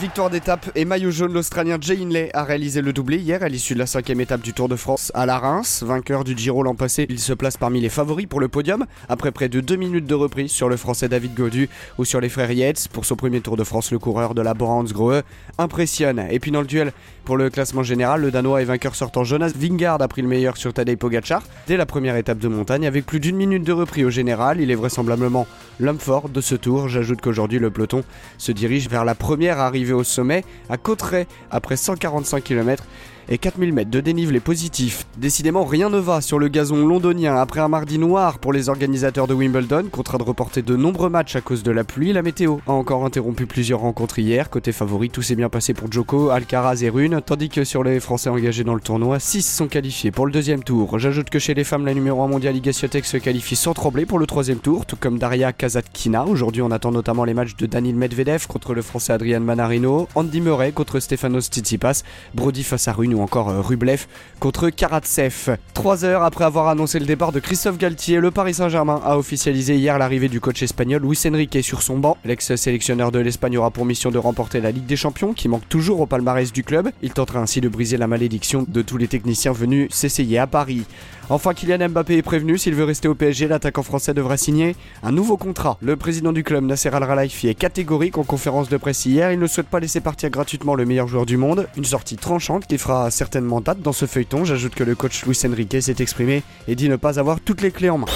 Victoire d'étape et maillot jaune, l'Australien Jay Inley a réalisé le doublé hier à l'issue de la cinquième étape du Tour de France à la Reims. Vainqueur du Giro l'an passé, il se place parmi les favoris pour le podium après près de deux minutes de reprise sur le français David Gaudu ou sur les frères Yates. Pour son premier Tour de France, le coureur de la Borans Grohe impressionne. Et puis dans le duel pour le classement général, le Danois et vainqueur sortant Jonas Vingard a pris le meilleur sur Tadej Pogacar dès la première étape de montagne avec plus d'une minute de reprise au général. Il est vraisemblablement l'homme fort de ce tour. J'ajoute qu'aujourd'hui le peloton se dirige vers la première arrivée au sommet à Cotteret après 145 km et 4000 mètres de dénivelé positif. Décidément, rien ne va sur le gazon londonien après un mardi noir pour les organisateurs de Wimbledon, contraint de reporter de nombreux matchs à cause de la pluie. La météo a encore interrompu plusieurs rencontres hier. Côté favori, tout s'est bien passé pour Joko, Alcaraz et Rune, tandis que sur les Français engagés dans le tournoi, 6 sont qualifiés pour le deuxième tour. J'ajoute que chez les femmes, la numéro 1 mondiale Iga se qualifie sans trembler pour le troisième tour, tout comme Daria Kazatkina. Aujourd'hui, on attend notamment les matchs de Daniel Medvedev contre le Français Adrian Manarino, Andy Murray contre Stefanos Tsitsipas, Brody face à Rune ou encore euh, Rublev contre Karatsev. Trois heures après avoir annoncé le départ de Christophe Galtier, le Paris Saint-Germain a officialisé hier l'arrivée du coach espagnol Luis Enrique sur son banc. L'ex-sélectionneur de l'Espagne aura pour mission de remporter la Ligue des Champions qui manque toujours au palmarès du club. Il tentera ainsi de briser la malédiction de tous les techniciens venus s'essayer à Paris. Enfin, Kylian Mbappé est prévenu, s'il veut rester au PSG, l'attaquant français devra signer un nouveau contrat. Le président du club, Nasser Al-Khelaifi, est catégorique en conférence de presse hier. Il ne souhaite pas laisser partir gratuitement le meilleur joueur du monde. Une sortie tranchante qui fera certainement date dans ce feuilleton. J'ajoute que le coach Luis Enrique s'est exprimé et dit ne pas avoir toutes les clés en main.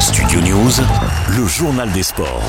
Studio News, le journal des sports.